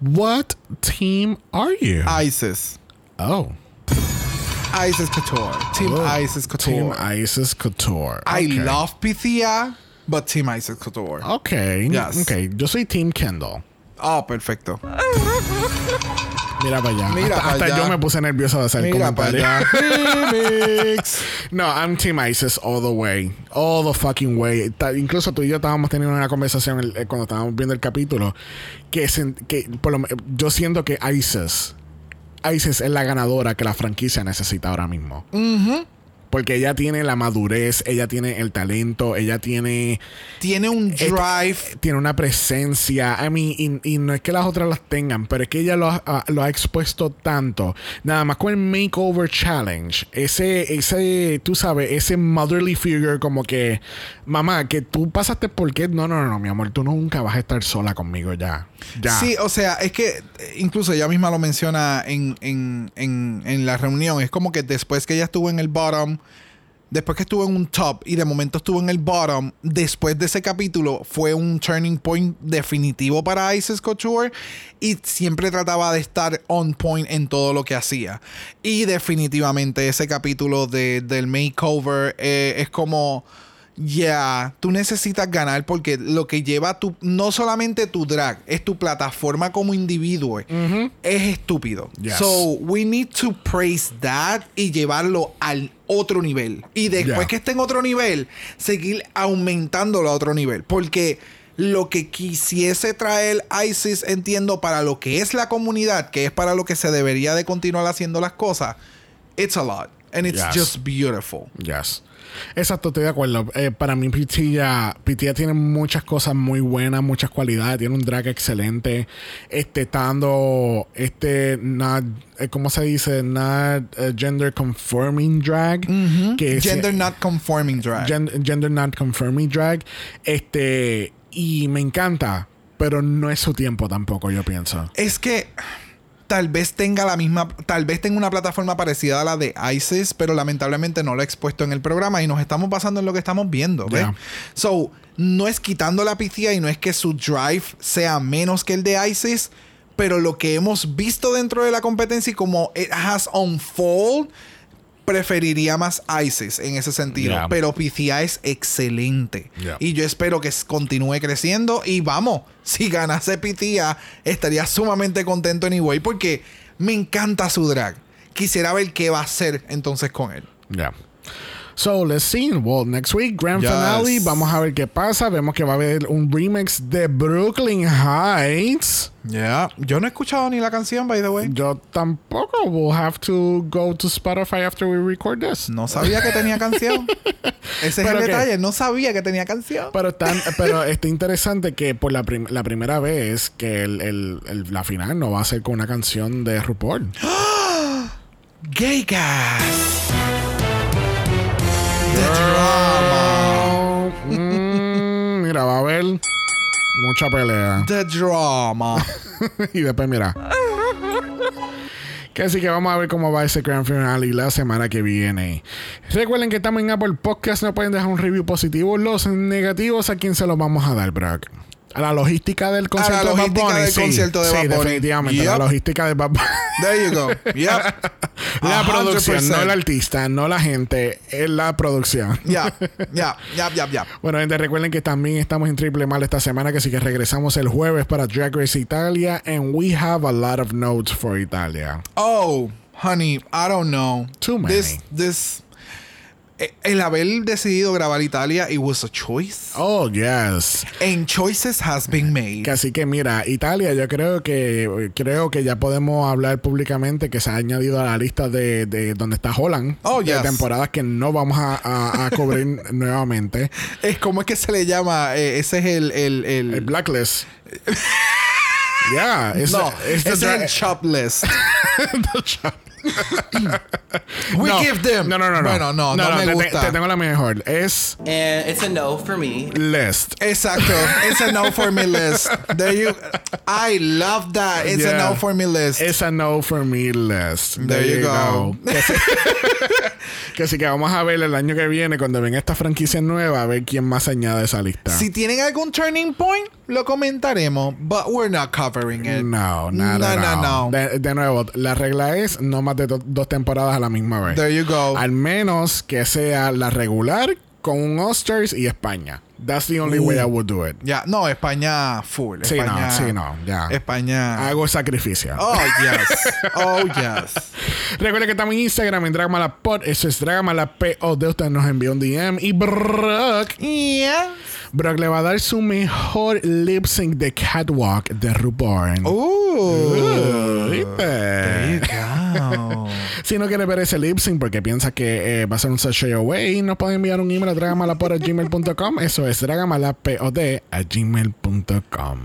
what team are you? ISIS. oh. ISIS Couture. Team Oh, ISIS Couture. Team ISIS Couture. I love Pythia, but Team ISIS Couture. Ok. Yes. Ok. Yo soy Team Kendall. Oh, perfecto. Mira para allá. Mira hasta pa' hasta allá. yo me puse nervioso de hacer Mira para allá. No, I'm Team ISIS all the way. All the fucking way. Ta- incluso tú y yo estábamos teniendo una conversación el- eh, cuando estábamos viendo el capítulo. Que, que por lo yo siento que ISIS. ISIS es la ganadora que la franquicia necesita ahora mismo. Porque ella tiene la madurez, ella tiene el talento, ella tiene. Tiene un Este- drive. tiene una presencia. I mean, y, y no es que las otras las tengan, pero es que ella lo ha, ah, lo ha expuesto tanto. Nada más con el Makeover Challenge. Ese, ese, tú sabes, ese motherly figure como que, mamá, que tú pasaste por qué. No, no, no, no, mi amor, tú nunca vas a estar sola conmigo ya. Sí, o sea, es que eh, incluso ella misma lo menciona en, en, en, en la reunión. Es como que después que ella estuvo en el bottom, después que estuvo en un top y de momento estuvo en el bottom, después de ese capítulo fue un turning point definitivo para Isis Couture y siempre trataba de estar on point en todo lo que hacía. Y definitivamente ese capítulo de, del makeover eh, es como... Ya, tú necesitas ganar porque lo que lleva tu, no solamente tu drag, es tu plataforma como individuo, es estúpido. Yes. So, we need to praise that y llevarlo al otro nivel. Y después Yeah. que esté en otro nivel, seguir aumentándolo a otro nivel. Porque lo que quisiese traer ISIS, entiendo, para lo que es la comunidad, que es para lo que se debería de continuar haciendo las cosas, it's a lot. And it's Yes. just beautiful. Yes. Exacto, estoy de acuerdo. Eh, para mí, Pitilla, Pitilla tiene muchas cosas muy buenas, muchas cualidades. Tiene un drag excelente. Este, está dando, este, not, eh, ¿cómo se dice? Not eh, gender conforming drag. que es- Gender not conforming drag. gen- gender not conforming drag. Este, y me encanta, pero no es su tiempo tampoco, yo pienso. es que tal vez tenga la misma, tal vez tenga una plataforma parecida a la de ISIS, pero lamentablemente no lo ha expuesto en el programa y nos estamos basando en lo que estamos viendo, ¿ves? Yeah. So, no es quitando la PCA y no es que su drive sea menos que el de ISIS, pero lo que hemos visto dentro de la competencia y como it has unfold, preferiría más ISIS en ese sentido. Yeah. Pero PCA es excelente. Yeah. Y yo espero que continúe creciendo. Y vamos, si ganase PCA, estaría sumamente contento anyway. Porque me encanta su drag. Quisiera ver qué va a hacer entonces con él. Yeah. So, let's see. Well, next week, grand Yes. finale. Vamos a ver qué pasa. Vemos que va a haber un remix de Brooklyn Heights. Yeah. Yo no he escuchado ni la canción, by the way. Yo tampoco. We'll have to go to Spotify after we record this. No sabía que tenía canción. Ese es el detalle. No sabía que tenía canción. Pero, tan, pero está interesante que por la, prim- la primera vez que el, el- el- la final no va a ser con una canción de RuPaul. Gay gas. The drama. Mm, mira, va a haber mucha pelea. The drama. y después, mira. Que así que vamos a ver cómo va ese grand final y la semana que viene. Recuerden que estamos en Apple Podcast, no pueden dejar un review positivo. Los negativos, ¿a quién se los vamos a dar, Brock? A la logística del concierto de Bad logística Bunny. del sí, concierto de sí, Bad Bunny. definitivamente. La logística de Bad Bunny. There you go. Yep. La A producción, no el artista, no la gente, es la producción. Ya, ya, ya, ya, ya. Bueno, gente, recuerden que también estamos en Triple Mal esta semana, que sí que regresamos el jueves para Drag Race Italia, and we have a lot of notes for Italia. Oh, honey, I don't know. Too many. This, this. Eh, El haber decidido grabar Italia, it was a choice. Oh, yes. And choices has been made. Así que mira, Italia, yo creo que creo que ya podemos hablar públicamente que se ha añadido a la lista de, de donde está Holland. Oh, de yes. temporadas que no vamos a, a- a cubrir nuevamente. Es como es que se le llama, Eh, ese es el, el, el- El Blacklist. Yeah, it's No, the- it's ese the list. the shop. We No, give them. No, no, no, no. Bueno, no, no, me te, gusta. Te, tengo la mejor. Es And it's a no for me. list. Exacto. It's a no for me list. There you. I love that. It's Yeah. a no for me list. It's a no for me list. There you go. Que sí, que sí que vamos a ver el año que viene cuando ven esta franquicia nueva a ver quién más añade a esa lista. Si tienen algún turning point, lo comentaremos. But we're not covering it. No, nada, No, no, no. no. De, de nuevo, la regla es no más de do- dos temporadas a la misma vez. There you go. Al menos que sea la regular con un Oscars y España. That's the only way I would do it. Ya, no, España full. Sí, no, España, sí, no, ya. España. Hago sacrificio. Oh, yes. Oh, yes. Recuerda que estamos en Instagram en Dragamalapod. Eso es Dragamalapod. Usted nos envió un DM. Y Brock. Brock le va a dar su mejor lip sync de Catwalk de RuPaul. Ooh. ¿Viste? Si no quiere ver ese lip sync porque piensa que eh, va a ser un sashay away, nos puede enviar un email a dragamalapod.gmail.com. Eso es dragamalapod a gmail.com.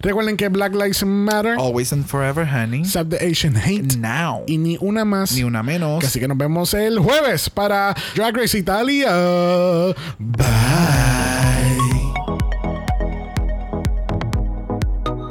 Recuerden que Black Lives Matter, Always and forever, honey. Stop the Asian Hate Now. y ni una más. Ni una menos. Así que nos vemos el jueves para Drag Race Italia. Bye.